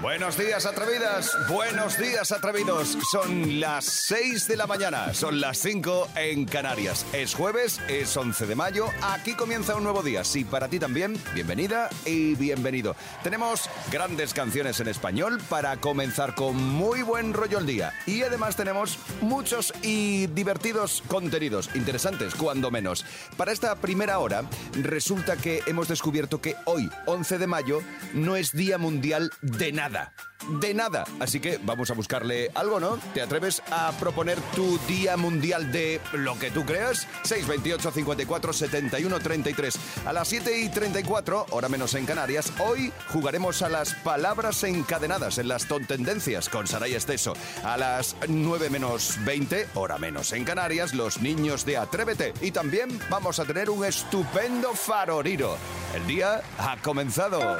Buenos días, atrevidas. Buenos días, atrevidos. Son las 6 de la mañana. Son las 5 en Canarias. Es jueves, es 11 de mayo. Aquí comienza un nuevo día. Sí, para ti también. Bienvenida y bienvenido. Tenemos grandes canciones en español para comenzar con muy buen rollo el día. Y además tenemos muchos y divertidos contenidos. Interesantes, cuando menos. Para esta primera hora, resulta que hemos descubierto que hoy, 11 de mayo, no es Día Mundial de nada de nada. Así que vamos a buscarle algo, ¿no? ¿Te atreves a proponer tu Día Mundial de lo que tú creas? 628 54 71 33. A las 7 y 34, hora menos en Canarias, hoy jugaremos a las palabras encadenadas en las tontendencias con Saray Esteso. A las 9 menos 20, hora menos en Canarias, los niños de Atrévete. Y también vamos a tener un estupendo faroriro. El día ha comenzado.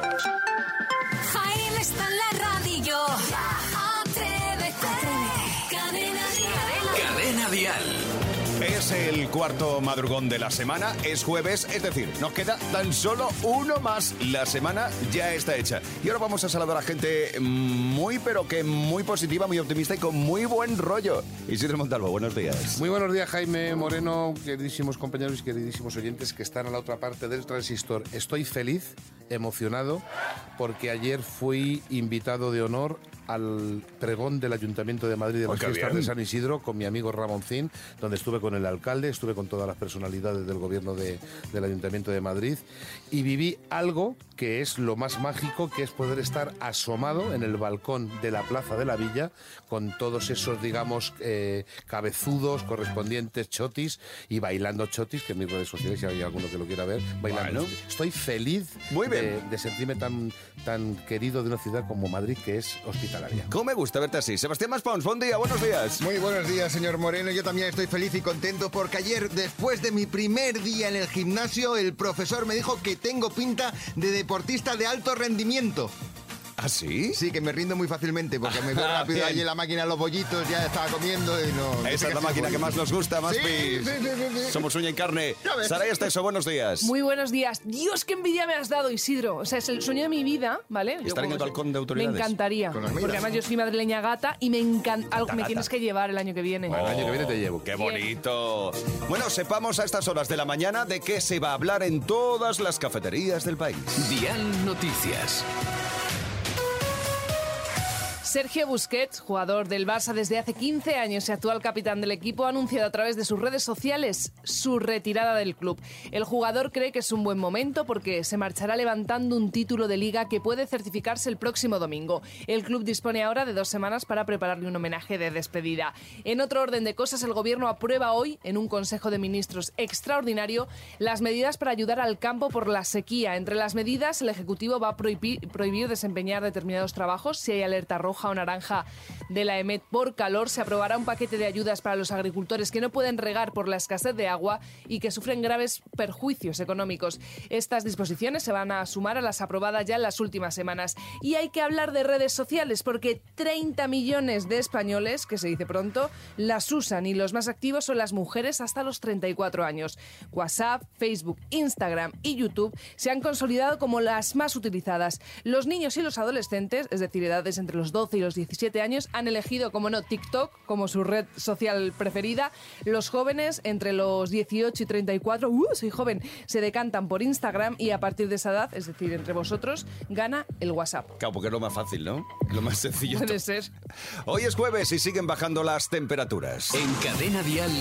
El cuarto madrugón de la semana, es jueves, es decir, nos queda tan solo uno más. La semana ya está hecha. Y ahora vamos a saludar a gente muy, pero que muy positiva, muy optimista y con muy buen rollo. Isidro Montalvo, buenos días. Muy buenos días, Jaime Moreno, queridísimos compañeros y queridísimos oyentes que están a la otra parte del transistor. Estoy feliz, emocionado, porque ayer fui invitado de honor al pregón del Ayuntamiento de Madrid de Oh, las qué fiestas de San Isidro con mi amigo Ramoncín, donde estuve con el alcalde, estuve con todas las personalidades del gobierno de- del Ayuntamiento de Madrid y viví algo que es lo más mágico, que es poder estar asomado en el balcón de la Plaza de la Villa con todos esos, digamos, eh, cabezudos correspondientes chotis y bailando chotis, que en mis redes sociales, si hay alguno que lo quiera ver, bailando. Bueno. Estoy feliz Muy bien. De, de sentirme tan, tan querido de una ciudad como Madrid, que es hospitalaria. ¿Cómo me gusta verte así? Sebastián Maspons, buen día, buenos días. Muy buenos días, señor Moreno. Yo también estoy feliz y contento porque ayer, después de mi primer día en el gimnasio, el profesor me dijo que tengo pinta de deportista de alto rendimiento. ¿Ah, sí? Sí, que me rindo muy fácilmente porque me veo Ah, rápido allí en la máquina los bollitos, ya estaba comiendo y no... Esa es la máquina que más nos gusta, más Sí, sí, sí, sí, sí. Somos uña y carne. Saray Esteso, buenos días. Muy buenos días. Dios, qué envidia me has dado, Isidro. O sea, es el sueño de mi vida, ¿vale? Yo Estar en el balcón de autoridades. Me encantaría. Porque además yo soy madrileña gata y me encanta. Algo me tienes que llevar el año que viene. Bueno, el año que viene te llevo. ¡Qué bonito! Bueno, sepamos a estas horas de la mañana de qué se va a hablar en todas las cafeterías del país. Dial Noticias. Sergio Busquets, jugador del Barça desde hace 15 años y actual capitán del equipo, ha anunciado a través de sus redes sociales su retirada del club. El jugador cree que es un buen momento porque se marchará levantando un título de liga que puede certificarse el próximo domingo. El club dispone ahora de dos semanas para prepararle un homenaje de despedida. En otro orden de cosas, el gobierno aprueba hoy, en un Consejo de Ministros extraordinario, las medidas para ayudar al campo por la sequía. Entre las medidas, el Ejecutivo va a prohibir, desempeñar determinados trabajos si hay alerta roja o naranja de la EMET por calor. Se aprobará un paquete de ayudas para los agricultores que no pueden regar por la escasez de agua y que sufren graves perjuicios económicos. Estas disposiciones se van a sumar a las aprobadas ya en las últimas semanas. Y hay que hablar de redes sociales porque 30 millones de españoles, que se dice pronto, las usan y los más activos son las mujeres hasta los 34 años. WhatsApp, Facebook, Instagram y YouTube se han consolidado como las más utilizadas. Los niños y los adolescentes, es decir, edades entre los 12 y los 17 años, han elegido, como no, TikTok como su red social preferida. Los jóvenes entre los 18 y 34, ¡uh, soy joven!, se decantan por Instagram y a partir de esa edad, es decir, entre vosotros, gana el WhatsApp. Claro, porque es lo más fácil, ¿no? Lo más sencillo. Puede ser. Hoy es jueves y siguen bajando las temperaturas. En Cadena Dial,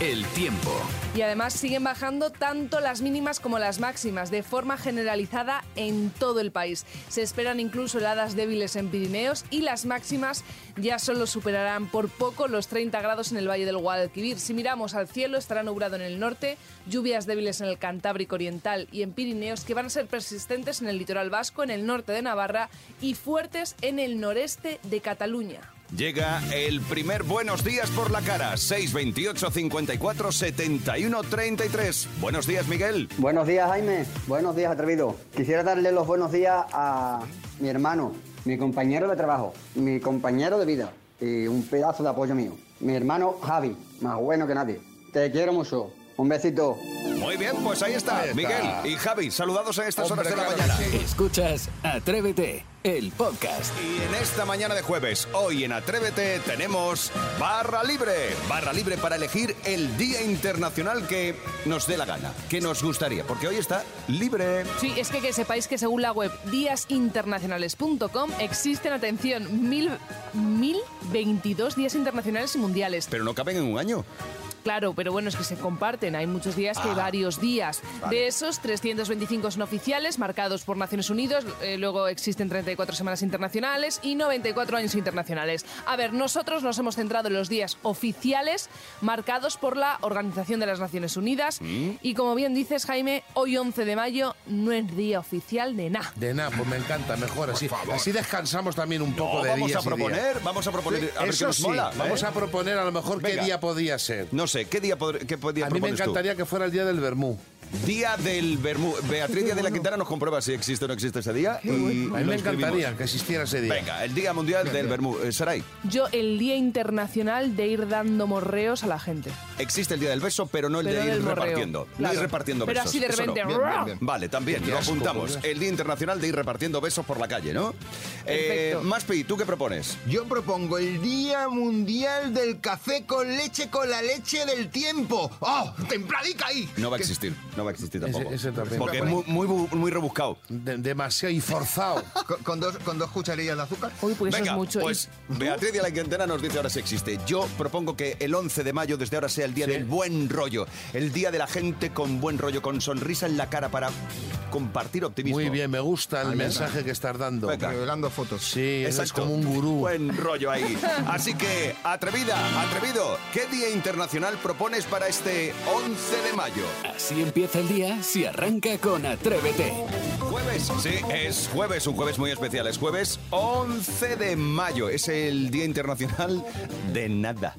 el tiempo. Y además siguen bajando tanto las mínimas como las máximas, de forma generalizada en todo el país. Se esperan incluso heladas débiles en Pirineos y las máximas ya solo superarán por poco los 30 grados en el Valle del Guadalquivir. Si miramos al cielo, estará nublado en el norte, lluvias débiles en el Cantábrico Oriental y en Pirineos que van a ser persistentes en el litoral vasco, en el norte de Navarra y fuertes en el noreste de Cataluña. Llega el primer Buenos Días por la cara. 628 54 71 33. Buenos días, Miguel. Buenos días, Jaime. Buenos días, atrevido. Quisiera darle los buenos días a mi hermano, mi compañero de trabajo, mi compañero de vida y un pedazo de apoyo mío. Mi hermano Javi, más bueno que nadie. Te quiero mucho. Un besito. Muy bien, pues ahí está, Ahí está. Miguel y Javi, saludados en estas Hombre, horas de la claro mañana. sí. Escuchas Atrévete, el podcast. Y en esta mañana de jueves, hoy en Atrévete, tenemos Barra Libre. Barra Libre para elegir el Día Internacional que nos dé la gana, que nos gustaría, porque hoy está libre. Sí, es que que sepáis que según la web díasinternacionales.com existen, atención, mil, mil 22 días internacionales y mundiales. Pero no caben en un año. Claro, pero bueno, es que se comparten. Hay muchos días que hay Ah. varios días. Vale. De esos, 325 son oficiales, marcados por Naciones Unidas. eh, luego existen 34 semanas internacionales y 94 años internacionales. A ver, nosotros nos hemos centrado en los días oficiales marcados por la Organización de las Naciones Unidas. Mm. Y como bien dices, Jaime, hoy 11 de mayo no es día oficial de nada. De nada, pues me encanta, mejor así. Así descansamos también un poco No, de vamos días a y días. proponer, vamos a proponer, a ver nos sí, mola. vamos ¿eh? a proponer a lo mejor Venga. qué día podía ser. No sé, ¿qué día, qué día A mí me tú? encantaría que fuera el día del Bermú. Día del Bermú. Beatriz Díaz de la Quintana nos comprueba si existe o no existe ese día. y A mí me escribimos. encantaría que existiera ese día. Venga, el Día Mundial del Bermú. Eh, Saray, Yo, el Día Internacional de ir dando morreos a la gente. existe el Día del Beso, pero no el Pero de ir del morreo. repartiendo. No Claro. ir repartiendo Pero besos. así de eso no. repente, Bien, bien, bien. ¡ruah! Vale, también, Qué lo asco, apuntamos. El Día Internacional de ir repartiendo besos por la calle, ¿no? Perfecto. Eh, Maspi, ¿tú qué propones? Yo propongo el Día Mundial del Café con leche con la leche del tiempo. ¡Oh! ¡Templadica ahí! No va a Que- existir, no va a existir tampoco. ese también. Porque es muy, muy, bu- muy rebuscado. De- demasiado y forzado. Con, con dos, con dos cucharillas de azúcar. Uy, pues eso Venga, es mucho. Pues Beatriz de la Quintana nos dice ahora si existe. Yo propongo que el 11 de mayo desde ahora sea el día del buen rollo. El día de la gente con buen rollo, con sonrisa en la cara para compartir optimismo. Muy bien, me gusta el mensaje que estás dando. Venga. Revelando fotos. Sí, es Exacto. como un gurú. Buen rollo ahí. Así que, atrevida, atrevido, ¿qué día internacional propones para este 11 de mayo? Así empieza el día si arranca con Atrévete. Jueves, sí, es jueves, un jueves muy especial. Es jueves 11 de mayo. Es el Día Internacional de nada.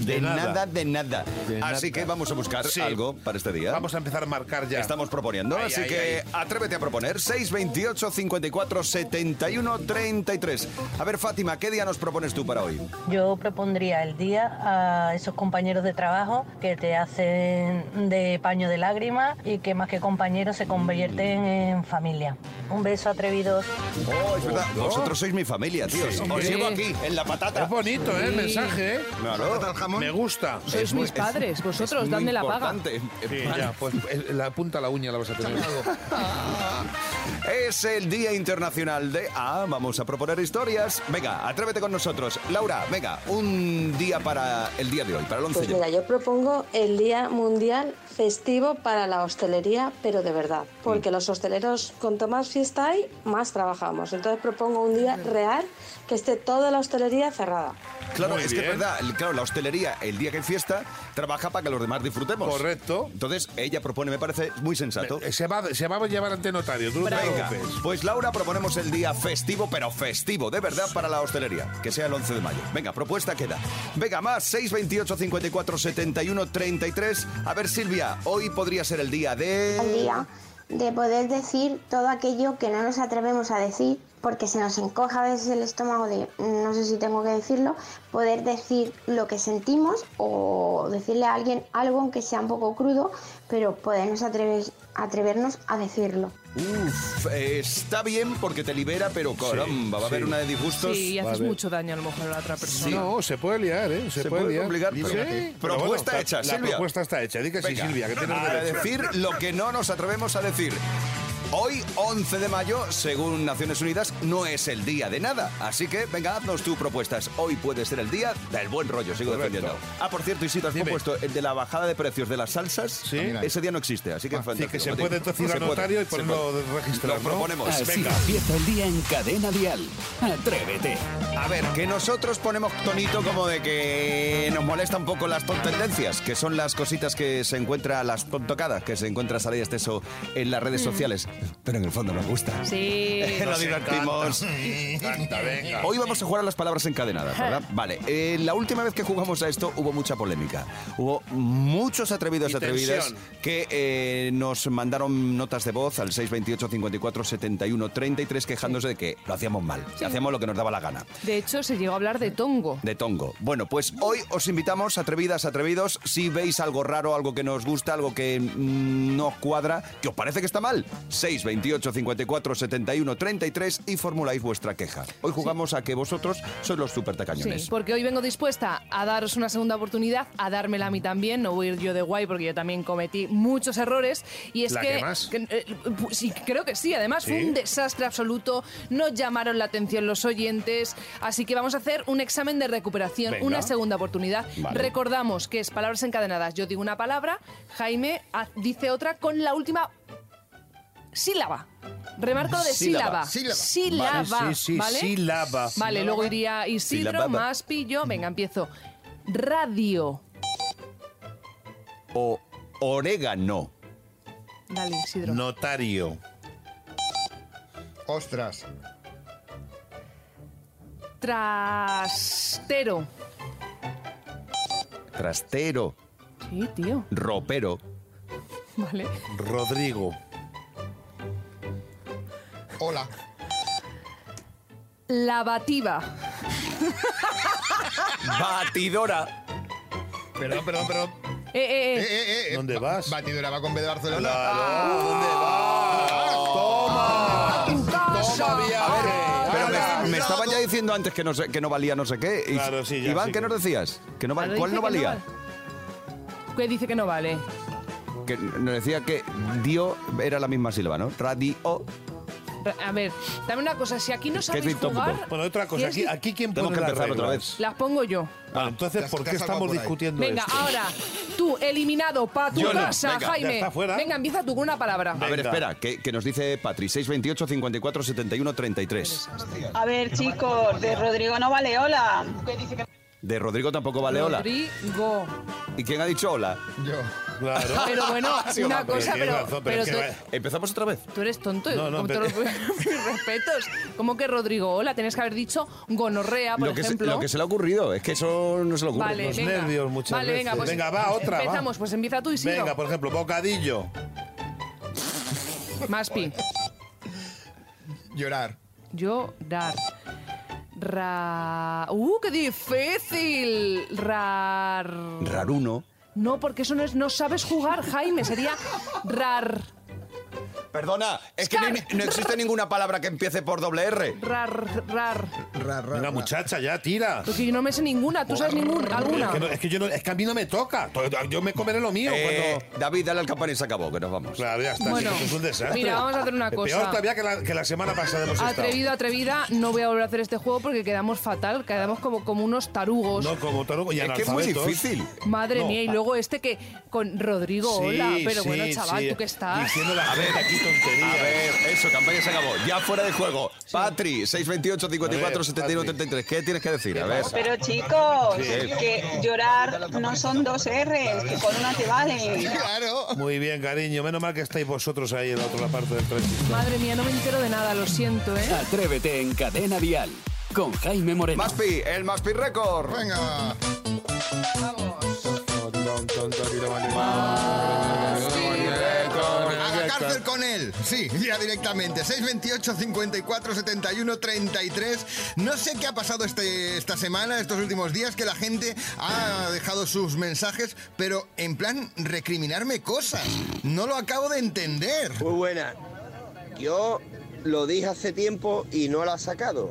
De, De nada. nada. de nada. De Así nada. que vamos a buscar Sí. algo para este día. Vamos a empezar a marcar ya. Estamos proponiendo, Ay, así ay, que ay. atrévete a proponer 628 54 71 33. A ver, Fátima, ¿qué día nos propones tú para hoy? Yo propondría el día a esos compañeros de trabajo que te hacen de paño de lágrimas y que más que compañeros se convierten en familia. Un beso atrevidos. Oh, es verdad. Vosotros sois mi familia, tío. Sí. Os llevo aquí, en la Es patata. bonito, ¿eh? El mensaje, ¿eh? Claro. ¿Patata al jamón? Me gusta. Sois Es muy- mis padres, es- vosotros, es muy dadme la paga. importante. Sí, ya, pues eh, la punta a la uña la vas a tener. Es el Día Internacional de... Ah, vamos a proponer historias. Venga, atrévete con nosotros. Laura, venga, un día para el día de hoy, para el 11 Pues mira, yo propongo el Día Mundial festivo para la hostelería, pero de verdad. Porque los hosteleros, cuanto más fiesta hay, más trabajamos. Entonces propongo un día real que esté toda la hostelería cerrada. Claro, Muy es que es verdad. Claro, la hostelería, el día que hay fiesta, trabaja para que los demás disfrutemos. Correcto. Entonces, ella propone, me parece muy sensato. Se va, se va a llevar ante notario, tú no Venga, pues Laura, proponemos el día festivo, pero festivo, de verdad, para la hostelería, que sea el 11 de mayo. Venga, propuesta queda. Venga, más, 628 54 71 33. A ver, Silvia, hoy podría ser el día de... al día de poder decir todo aquello que no nos atrevemos a decir porque se nos encoja a veces el estómago de no sé si tengo que decirlo, poder decir lo que sentimos o decirle a alguien algo aunque sea un poco crudo, pero podernos atrever- atrevernos a decirlo. Uf, eh, está bien porque te libera, pero caramba, va a haber una de disgustos. Sí, y haces Vale. mucho daño a lo mejor a la otra persona. No, se puede liar, ¿eh? Se, Se puede, puede liar. complicar, Sí, pero- pero Propuesta hecha, La Silvia. propuesta está hecha. Di que sí, Venga, Silvia, que tienes a derecho. decir lo que no nos atrevemos a decir. Hoy, 11 de mayo, según Naciones Unidas, no es el día de nada. Así que, venga, haznos tus propuestas. Hoy puede ser el día del buen rollo, sigo Correcto. defendiendo. Ah, por cierto, Isidro, has Dime. propuesto el de la bajada de precios de las salsas. Sí. Ese día no existe, así que Sí, fantástico. que se puede entonces ir al puede, notario y ponerlo registrar, Lo ¿no? proponemos. Así Venga. empieza el día en Cadena Dial. Atrévete. A ver, que nosotros ponemos tonito como de que nos molesta un poco las tontendencias, que son las cositas que se encuentra, las tontocadas, que se encuentra Saray Esteso en las redes sociales. Pero en el fondo nos gusta. Sí. Lo Nos divertimos. Encanta, venga. Hoy vamos a jugar a las palabras encadenadas, ¿verdad? Vale, eh, la última vez que jugamos a esto hubo mucha polémica. Hubo muchos atrevidos y atrevidas tensión. que eh, nos mandaron notas de voz al 628 54 71 33 quejándose de que lo hacíamos mal, hacíamos lo que nos daba la gana. De hecho, se llegó a hablar de tongo. De Tongo. Bueno, pues hoy os invitamos, atrevidas, atrevidos, si veis algo raro, algo que nos gusta, algo que mm, no os cuadra, que os parece que está mal, 6, 28, 54, 71, 33 y formuláis vuestra queja. Hoy jugamos a que vosotros sois los super tacañones. Sí, porque hoy vengo dispuesta a daros una segunda oportunidad, a dármela a mí también, no voy a ir yo de guay porque yo también cometí muchos errores y es ¿La que, que más? que, eh, sí, creo que sí, además fue un desastre absoluto, no llamaron la atención los oyentes, así que vamos a hacer un examen de recuperación, Venga. una segunda oportunidad. Vale. Recordamos que es palabras encadenadas, yo digo una palabra, Jaime dice otra con la última sílaba. Remarco de Sílaba. sílaba. Sílaba. Sílaba, Vale, sí, sí, ¿vale? sílaba. Vale, luego iría Isidro, Sílaba. más pillo. Venga, empiezo. Radio. O orégano. Dale, Isidro. Notario. Ostras. Trastero. Trastero. Sí, tío. Ropero. Vale. Rodrigo. Hola. Lavativa. Batidora. Perdón, perdón, perdón. Eh, eh, Eh, eh. eh, eh. ¿Dónde vas? Batidora va con B de Barcelona. Claro. ¿Dónde vas? Toma. Toma viaje. Pero me, me estaban ya diciendo antes que no, sé- que no valía no sé qué. Y- Claro, sí, ya, Iván, sí ¿qué que- nos decías? ¿Que no val- ¿Cuál dice no que valía? vale. ¿Qué dice que no vale? Que nos decía que dio era la misma sílaba, ¿no? Radio. A ver, dame una cosa. Si aquí no sabéis jugar? Bueno, otra cosa. ¿quieres Aquí, aquí ¿quién pone que las empezar otra vez. las pongo yo. Vale, entonces, Te has- ¿por qué estamos discutiendo Venga, esto? ahora, tú, eliminado pa' tu Yo no. casa, Venga, ya Jaime. está fuera. Venga, empieza tú con una palabra. A ver, Venga. espera, que, que nos dice Patri, 628 54 71 33. A ver, chicos, de Rodrigo no vale hola. De Rodrigo tampoco vale hola. Rodrigo. ¿Y quién ha dicho hola? Yo. Claro. Pero bueno, Sí, una hombre, cosa, pero, razón, pero pero es que tú, va- ¿Empezamos otra vez? tú eres tonto. No, no, con pero- todos los- mis respetos. ¿Cómo que Rodrigo? Hola, tenías que haber dicho gonorrea, por Lo que, se, ejemplo. lo que se le ha ocurrido, es que eso no se le ocurre. Vale, Los venga. nervios muchas vale, Venga, pues Venga, va, otra, va. Empezamos, pues empieza tú y sigo. Venga, por ejemplo, bocadillo. Maspi. Llorar. Llorar. Ra... ¡Uh, qué difícil! Rar... Raruno. No, porque eso no es... No sabes jugar, Jaime. Sería rar... Perdona, es que no, no existe ninguna palabra que empiece por doble R. Rar... Rar... Ra, ra, Venga, ra. muchacha, ya, tira. Porque yo no me sé ninguna. ¿Tú sabes ninguna? ¿Alguna? Es que, no- es que yo no- es que a mí no me toca. Yo me comeré lo mío. Eh, cuando... David, dale al campana y se acabó, que nos vamos. Claro, ya está. Bueno, sí, es un desastre. mira, vamos a hacer una cosa. Peor todavía que la, que la semana pasada hemos estado. Atrevido, atrevida, no voy a volver a hacer este juego porque quedamos fatal, quedamos como, como unos tarugos. No, como tarugo y Es que es muy analfabetos. difícil. Madre No. mía, y luego este que con Rodrigo, Sí, hola, pero sí, bueno, chaval, sí. ¿tú qué estás? Diciendo la gente aquí A ver, eso, campaña se acabó. Ya fuera de juego. Patri, 628 54 A ver, 71 Patri. 33. ¿Qué tienes que decir? A ver. Pero chicos, Sí. que llorar no son dos R's, que con una te vale. Claro. Muy bien, cariño. Menos mal que estáis vosotros ahí en la otra parte del transistor. Madre mía, no me entero de nada, lo siento, ¿eh? Atrévete en Cadena Dial con Jaime Moreno. Maspi, el Maspi Record. Venga. La cárcel con él. Sí, ya directamente. 628 54 71 33. No sé qué ha pasado este, esta semana, estos últimos días, que la gente ha dejado sus mensajes, pero en plan recriminarme cosas. No lo acabo de entender. Muy buena. Yo lo dije hace tiempo y no lo ha sacado.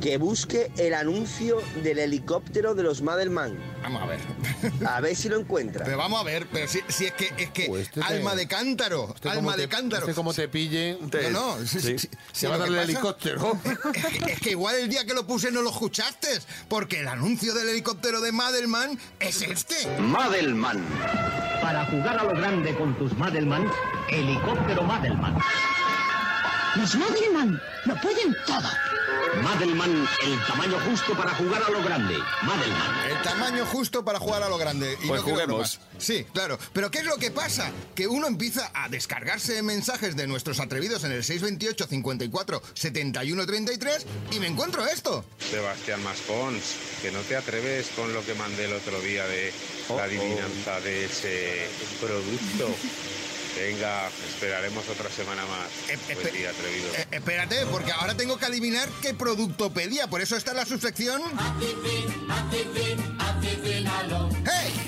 Que busque el anuncio del helicóptero de los Madelman. Vamos a ver. A ver si lo encuentra. Pero vamos a ver, pero si, si es que es que Pues este te- alma de cántaro, Este alma de te- cántaro. Este como te pille... No, no, sí, sí, sí, Se va a lo dar que el helicóptero. Es que, es que igual el día que lo puse no lo escuchaste, porque el anuncio del helicóptero de Madelman es este. Madelman. Para jugar a lo grande con tus Madelman, helicóptero Madelman. Los Madelman lo pueden todo. Madelman, el tamaño justo para jugar a lo grande. Madelman. El tamaño justo para jugar a lo grande. Y Pues no juguemos. Sí, claro. Pero ¿qué es lo que pasa? Que uno empieza a descargarse mensajes de nuestros atrevidos en el 628 54 71 33 y me encuentro esto. Sebastián Maspons, que no te atreves con lo que mandé el otro día de la adivinanza de ese producto. Venga, esperaremos otra semana más. Buen día, atrevido. Eh, espérate, porque ahora tengo que adivinar qué producto pedía. Por eso está la subsección. ¡Hey!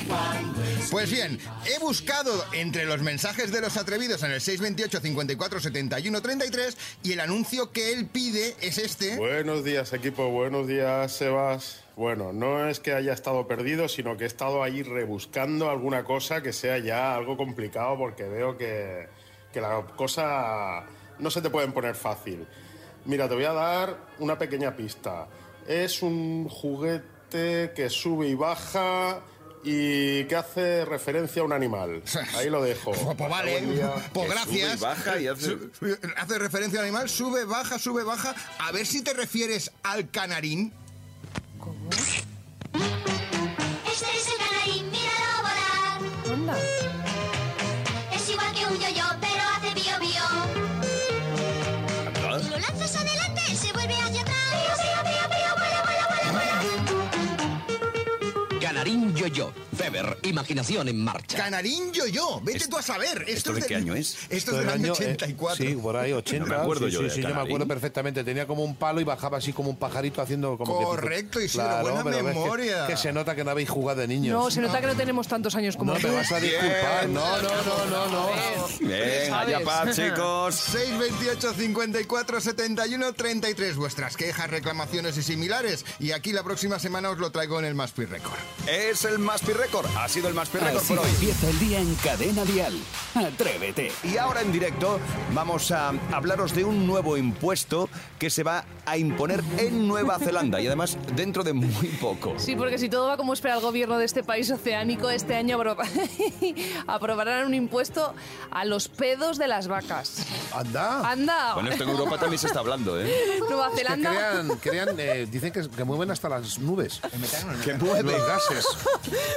Pues bien, he buscado entre los mensajes de los atrevidos en el 628 54 71 33 y el anuncio que él pide es este. Buenos días, equipo. Buenos días, Sebas. Bueno, no es que haya estado perdido, sino que he estado ahí rebuscando alguna cosa que sea ya algo complicado porque veo que, que la cosa no se te pueden poner fácil. Mira, te voy a dar una pequeña pista. Es un juguete que sube y baja y que hace referencia a un animal. Ahí lo dejo. Pues vale, pues gracias. baja y hace- hace referencia al animal, sube, baja, sube, baja. A ver si te refieres al canarín. Imaginación en marcha. Canarín yo-yo, vete tú a saber. ¿Esto de del- qué año es? Esto es del año eh, 84. sí, por ahí, 80. No me acuerdo sí, yo sí, de sí, yo me acuerdo perfectamente. Tenía como un palo y bajaba así como un pajarito haciendo como que- Correcto, Isidro, buena pero ves que- memoria. Que, se nota que no habéis jugado de niños. No, se nota que no tenemos tantos años como No tú. me vas a disculpar. No, no, no, no, no. Bien, allá paz, chicos. 628 54 71 33. Vuestras quejas, reclamaciones y similares. Y aquí la próxima semana os lo traigo en el Maspi Record. Es el Maspi Record. Ha sido el Record Así por hoy. empieza el día en Cadena Dial. Atrévete. Y ahora en directo vamos a hablaros de un nuevo impuesto que se va a imponer en Nueva Zelanda y además dentro de muy poco. Sí, porque si todo va como espera el gobierno de este país oceánico, este año apro- aprobarán un impuesto a los pedos de las vacas. Anda. ¡Anda! Bueno, esto en Europa también se está hablando, ¿eh? Nueva Es que Zelanda. crean, crean, eh, dicen que, que mueven hasta las nubes. Que mueve. Los gases.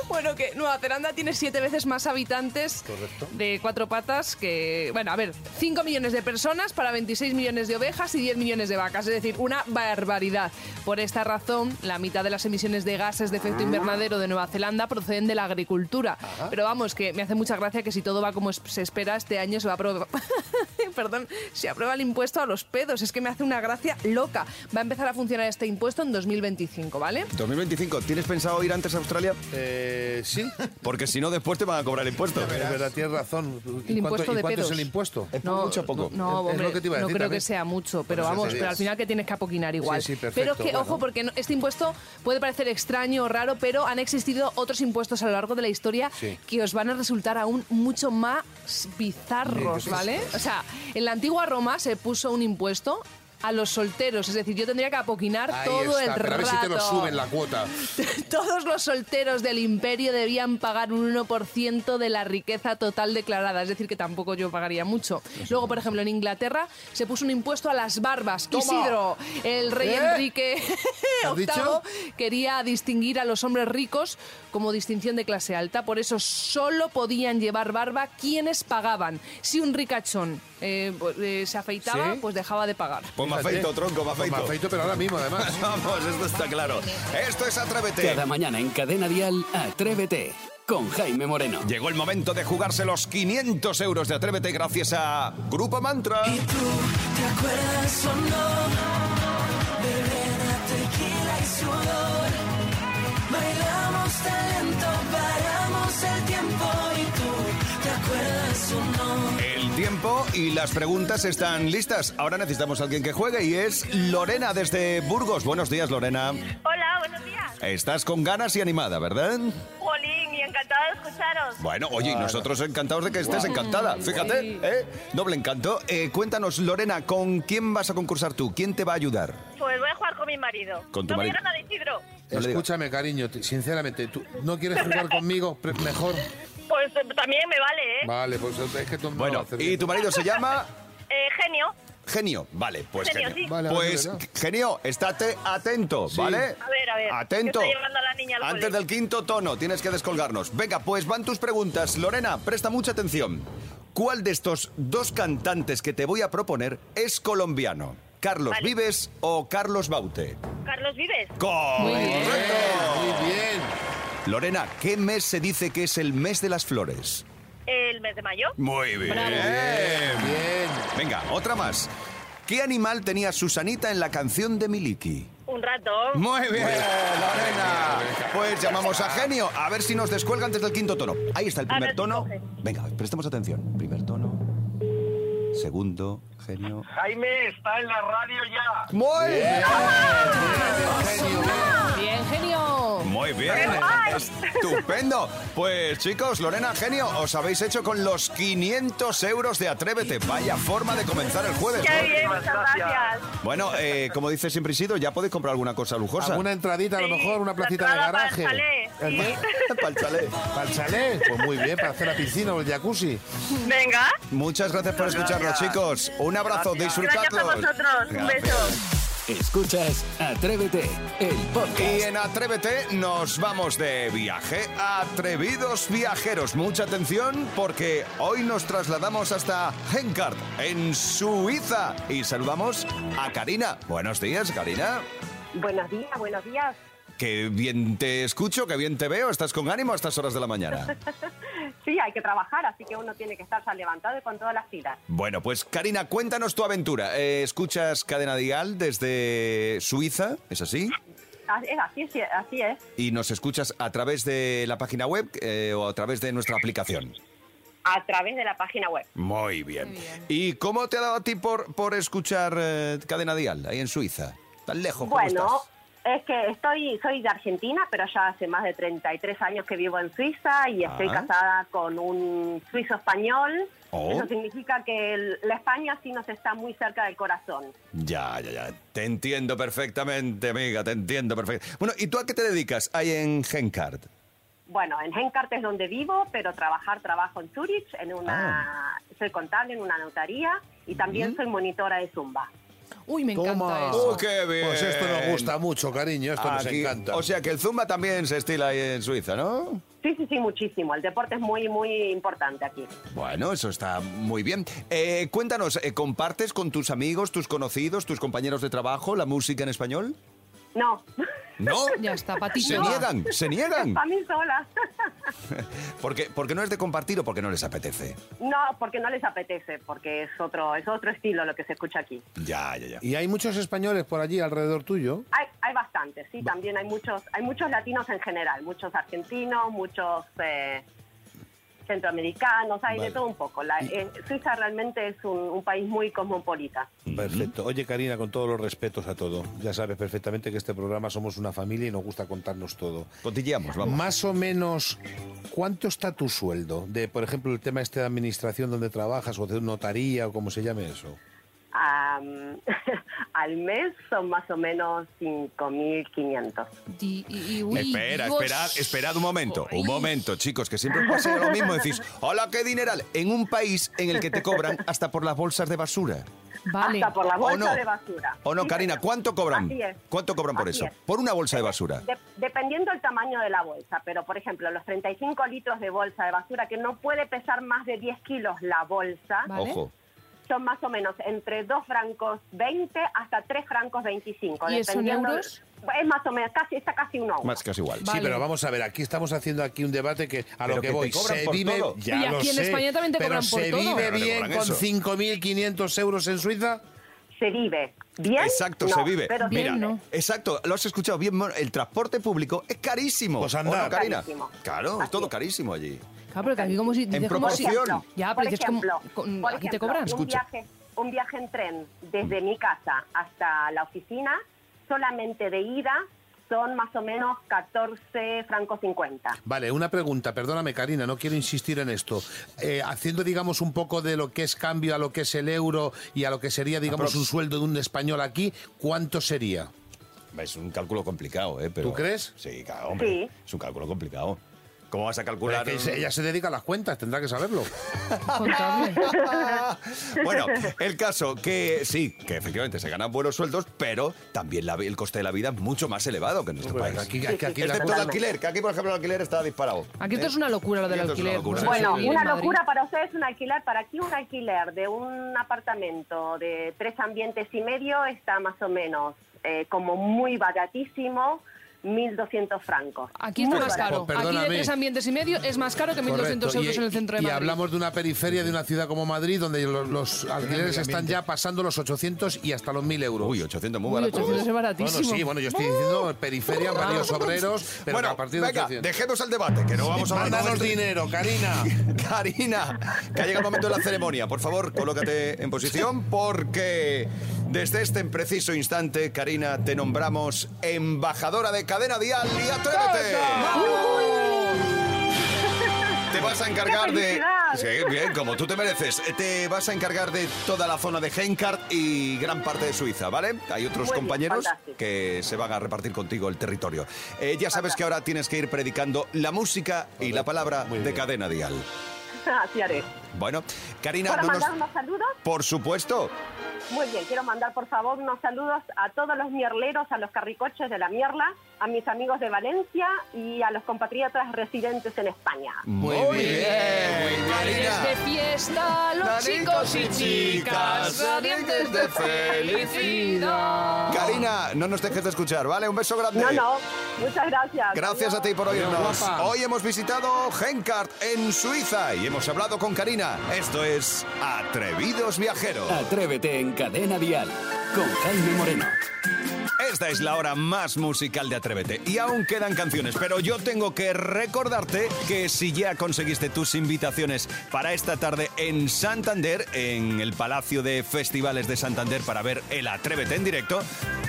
Bueno, que Nueva Zelanda tiene siete veces más habitantes de cuatro patas que... Bueno, a ver, 5 millones de personas para 26 millones de ovejas y 10 millones de vacas. Es decir, una barbaridad. Por esta razón, la mitad de las emisiones de gases de efecto invernadero de Nueva Zelanda proceden de la agricultura. Pero vamos, que me hace mucha gracia que si todo va como se espera, este año se va a. Perdón, se aprueba el impuesto a los pedos. Es que me hace una gracia loca. Va a empezar a funcionar este impuesto en 2025, ¿vale? 2025, ¿tienes pensado ir antes a Australia? Eh, sí. Porque si no, después te van a cobrar impuesto. Es verdad, tienes razón. ¿Y El cuánto, impuesto y de cuánto es pedos. el impuesto? ¿Es por mucho o poco? No, Es- es hombre, lo que te iba a no creo también. que sea mucho, pero Por eso vamos, pero al final que tienes que apoquinar igual. Sí, sí, perfecto, pero es que, bueno. ojo, porque no- este impuesto puede parecer extraño o raro, pero han existido otros impuestos a lo largo de la historia Sí. que os van a resultar aún mucho más bizarros, ¿vale? O sea, en la antigua Roma se puso un impuesto a los solteros, es decir, yo tendría que apoquinar Ahí todo está, el pero a ver si te lo rato. suben la cuota. Todos los solteros del imperio debían pagar un 1% de la riqueza total declarada, es decir, que tampoco yo pagaría mucho. Luego, por ejemplo, en Inglaterra se puso un impuesto a las barbas. Toma. Isidro, el rey ¿Eh? Enrique ¿Has VIII quería distinguir a los hombres ricos como distinción de clase alta, por eso solo podían llevar barba quienes pagaban. Si un ricachón eh, eh, se afeitaba, ¿Sí? pues dejaba de pagar. Pues me afeito, tronco, me Pues afeito. me afeito, pero ahora mismo, además. Vamos, esto está claro. Esto es Atrévete. Cada mañana en Cadena Dial. Atrévete. Con Jaime Moreno. Llegó el momento de jugarse los 500 euros de Atrévete gracias a Grupo Mantra. ¿Te acuerdas o no? Tequila y sudor. Bailamos talento, tiempo y las preguntas están listas. Ahora necesitamos a alguien que juegue y es Lorena desde Burgos. Buenos días, Lorena. Hola, buenos días. Estás con ganas y animada, ¿verdad? Jolín, y encantada de escucharos. Bueno, oye, y nosotros encantados de que estés encantada. Fíjate, ¿eh? Doble encanto. Eh, cuéntanos, Lorena, ¿con quién vas a concursar tú? ¿Quién te va a ayudar? Pues voy a jugar con mi marido. Con tu no marido. me Isidro. Escúchame, cariño, sinceramente, ¿tú no quieres jugar conmigo? Mejor. Pues también me vale, ¿eh? Vale, pues es que tú no Bueno, ¿y bien. tu marido se llama? Eh, genio. Genio, vale, pues Genio, genio. sí. Vale, pues vale, genio, estate atento, Sí. ¿vale? A ver, a ver, Atento. que llevando a la niña al Antes del quinto tono, tienes que descolgarnos. Venga, pues van tus preguntas. Lorena, presta mucha atención. ¿Cuál de estos dos cantantes que te voy a proponer es colombiano? ¿Carlos Vale. Vives o Carlos Baute? Carlos Vives. Correcto. Muy bien. Lorena, ¿qué mes se dice que es el mes de las flores? El mes de mayo. Muy bien. Bravo. Bien. Venga, otra más. ¿Qué animal tenía Susanita en la canción de Miliki? Un ratón. Muy bien, Lorena. Pues llamamos a Genio, a ver si nos descuelga antes del quinto tono. Ahí está el primer tono. Venga, prestemos atención. Primer tono. Segundo, Genio. Jaime está en la radio ya. Muy bien. Bien, genio. Muy bien. Estupendo. Pues chicos, Lorena, Genio, os habéis hecho con los 500 euros de Atrévete. Vaya forma de comenzar el jueves. Qué ¿no? bien, muchas gracias. Bueno, eh, como dice siempre Isidro, ya podéis comprar alguna cosa lujosa. Alguna entradita, a lo mejor, una placita de para garaje. Para el chalet. ¿Para el chalet? Pues muy bien, para hacer la piscina o el jacuzzi. Venga. Muchas gracias por escucharnos, chicos. Un abrazo, disfrutadlos. Gracias a vosotros. Un beso. Escuchas Atrévete, el podcast. Y en Atrévete nos vamos de viaje. Atrevidos viajeros, mucha atención porque hoy nos trasladamos hasta Henkart, en Suiza. Y saludamos a Karina. Buenos días, Karina. Buenos días, buenos días. Qué bien te escucho, qué bien te veo. ¿Estás con ánimo a estas horas de la mañana? Sí, hay que trabajar, así que uno tiene que estar ya levantado y con todas las pilas. Bueno, pues Karina, cuéntanos tu aventura. Eh, ¿Escuchas Cadena Dial desde Suiza? ¿Es así? Ah, Es así, es, así es. ¿Y nos escuchas a través de la página web eh, o a través de nuestra aplicación? A través de la página web. Muy bien. ¿Y cómo te ha dado a ti por, por escuchar eh, Cadena Dial ahí en Suiza? ¿Tan lejos? ¿Cómo Bueno, estás? Es que estoy, soy de Argentina, pero ya hace más de 33 años que vivo en Suiza y estoy Ah. casada con un suizo español. Oh. Eso significa que el- la España sí nos está muy cerca del corazón. Ya, ya, ya. Te entiendo perfectamente, amiga, te entiendo perfecto. Bueno, ¿y tú a qué te dedicas ahí en Gencard? Bueno, en Henkart es donde vivo, pero trabajar trabajo en Zurich, en una, soy contable en una notaría y también soy monitora de Zumba. Uy, me encanta Toma. eso. ¡Oh, qué bien! Pues esto nos gusta mucho, cariño, esto nos Aquí- encanta. O sea que el Zumba también se estila ahí en Suiza, ¿no? Sí, sí, sí, muchísimo. El deporte es muy, muy importante aquí. Bueno, eso está muy bien. Eh, cuéntanos, eh, ¿compartes con tus amigos, tus conocidos, tus compañeros de trabajo la música en español? No. ¿No? Ya está, patito. ¿Se niegan? ¿Se niegan? Para mí sola. Porque, porque no es de compartir o porque no les apetece. No, porque no les apetece, porque es otro, es otro estilo lo que se escucha aquí. Ya, ya, ya. ¿Y hay muchos españoles por allí alrededor tuyo? Hay, hay bastantes, sí, también hay muchos, hay muchos latinos en general, muchos argentinos, muchos eh, centroamericanos, hay Vale. de todo un poco. La, eh, Suiza realmente es un, un país muy cosmopolita. Perfecto. Oye, Karina, con todos los respetos a todo, ya sabes perfectamente que este programa somos una familia y nos gusta contarnos todo. Cotilleamos, vamos. Más o menos, ¿cuánto está tu sueldo? De, por ejemplo, el tema este de administración donde trabajas o de notaría o como se llame eso. al mes son más o menos 5.500. Y, y- y- uy, Espera, esperad, esperad un momento, un momento, chicos, que siempre pasa lo mismo. Decís, hola, qué dineral. En un país en el que te cobran hasta por las bolsas de basura. Vale. Hasta por la ¿O bolsa no? de basura. ¿O no, Karina? ¿Cuánto cobran? Así es. ¿Cuánto cobran por Así eso? es. Por una bolsa de basura. De- dependiendo del tamaño de la bolsa, pero por ejemplo, los 35 litros de bolsa de basura, que no puede pesar más de 10 kilos la bolsa, Vale. Ojo. Son más o menos entre 2 francos 20 hasta 3 francos 25. ¿Y dependiendo- euros? Es más o menos, casi, está casi un euro. Más casi igual. Sí, Vale. pero vamos a ver, aquí estamos haciendo aquí un debate que a Pero lo que, que voy, se por vive, todo. ya Y lo aquí en sé, España también te pero cobran por se todo. vive Pero te bien con eso. 5.500 euros en Suiza. Se vive bien. Exacto, no, se vive. Pero se Mira, Bien, vive. ¿no? exacto, lo has escuchado bien. El transporte público es carísimo. Pues ¿O anda. no, Karina? Carísimo. Claro, es Así todo es. carísimo allí. Claro, pero que aquí como si... dices como si- proporción. Ya, por pero dices como... ejemplo, con- por aquí te ejemplo, cobran. Un Escucha. viaje, un viaje en tren desde mi casa hasta la oficina, solamente de ida, son más o menos 14 francos 50. Vale, una pregunta, perdóname Karina, no quiero insistir en esto. Eh, haciendo, digamos, un poco de lo que es cambio a lo que es el euro y a lo que sería, digamos, Aprox. un sueldo de un español aquí, ¿cuánto sería? Es un cálculo complicado, ¿eh? Pero... ¿Tú crees? Sí, claro, hombre. Sí. Es un cálculo complicado. ¿Cómo vas a calcular? Es que ella se dedica a las cuentas, tendrá que saberlo. bueno, el caso que sí, que efectivamente se ganan buenos sueldos, pero también la vi- el coste de la vida es mucho más elevado que en nuestro país. aquí- aquí- aquí la Excepto el alquiler, que aquí, por ejemplo, el alquiler está disparado. Aquí esto es una locura lo del una alquiler. sé Bueno, una locura para ustedes un alquiler. Para aquí un alquiler de un apartamento de tres ambientes y medio está más o menos eh, como muy baratísimo, 1.200 francos. Aquí está Muy más barato. caro. Aquí de tres ambientes y medio es más caro que 1.200 Correcto. euros Y- en el centro de y Madrid. hablamos de una periferia de una ciudad como Madrid donde lo- los, alquileres están ya pasando los 800 y hasta los 1000 euros. Uy, 800 muy Uy, barato. 800 es baratísimo. Bueno, sí, bueno, yo estoy diciendo periferia, barrios obreros, pero bueno, a partir de venga, 800. dejemos el debate, que no vamos a hablar Mándanos dinero, Karina. Karina, que ha llegado el momento de la ceremonia. Por favor, colócate en posición porque desde este preciso instante, Karina, te nombramos embajadora de Cadena Dial y Atrévete. Te vas a encargar ¡Qué de... Sí, bien, como tú te mereces. Te vas a encargar de toda la zona de Henkart y gran parte de Suiza, ¿vale? Hay otros Muy bien, compañeros fantástico. que se van a repartir contigo el territorio. Eh, ya sabes que ahora tienes que ir predicando la música y la palabra de Cadena Dial. Así haré. Bueno, Karina, ¿Puedo no nos- mandar unos saludos? por supuesto. Muy bien, quiero mandar por favor unos saludos a todos los mierleros, a los carricoches de la mierla, a mis amigos de Valencia y a los compatriotas residentes en España. Muy bien, Alegres de fiesta, los chicos y chicas, radiantes de felicidad. Karina, no nos dejes de escuchar, ¿vale? Un beso grande. No, no, muchas gracias. Gracias a ti por oírnos. Hoy hemos visitado Henkart en Suiza y hemos hablado con Karina. Esto es Atrevidos Viajeros. Atrévete en Cadena Dial con Jaime Moreno. Esta es la hora más musical de Y aún quedan canciones, pero yo tengo que recordarte que si ya conseguiste tus invitaciones para esta tarde en Santander, en el Palacio de Festivales de Santander para ver el Atrévete en directo,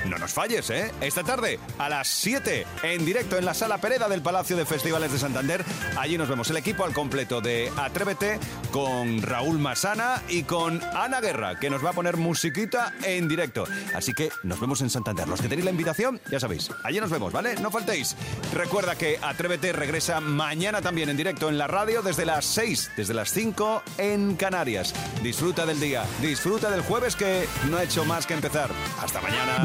no nos falles, ¿eh? Esta tarde a las 7 en directo en la Sala Pereda del Palacio de Festivales de Santander. Allí nos vemos el equipo al completo de Atrévete con Raúl Masana y con Ana Guerra, que nos va a poner musiquita en directo. Así que nos vemos en Santander. Los que tenéis la invitación, ya sabéis, allí nos vemos, ¿vale? No faltéis. Recuerda que Atrévete regresa mañana también en directo en la radio desde las 6, desde las 5 en Canarias. Disfruta del día, disfruta del jueves que no ha hecho más que empezar. Hasta mañana.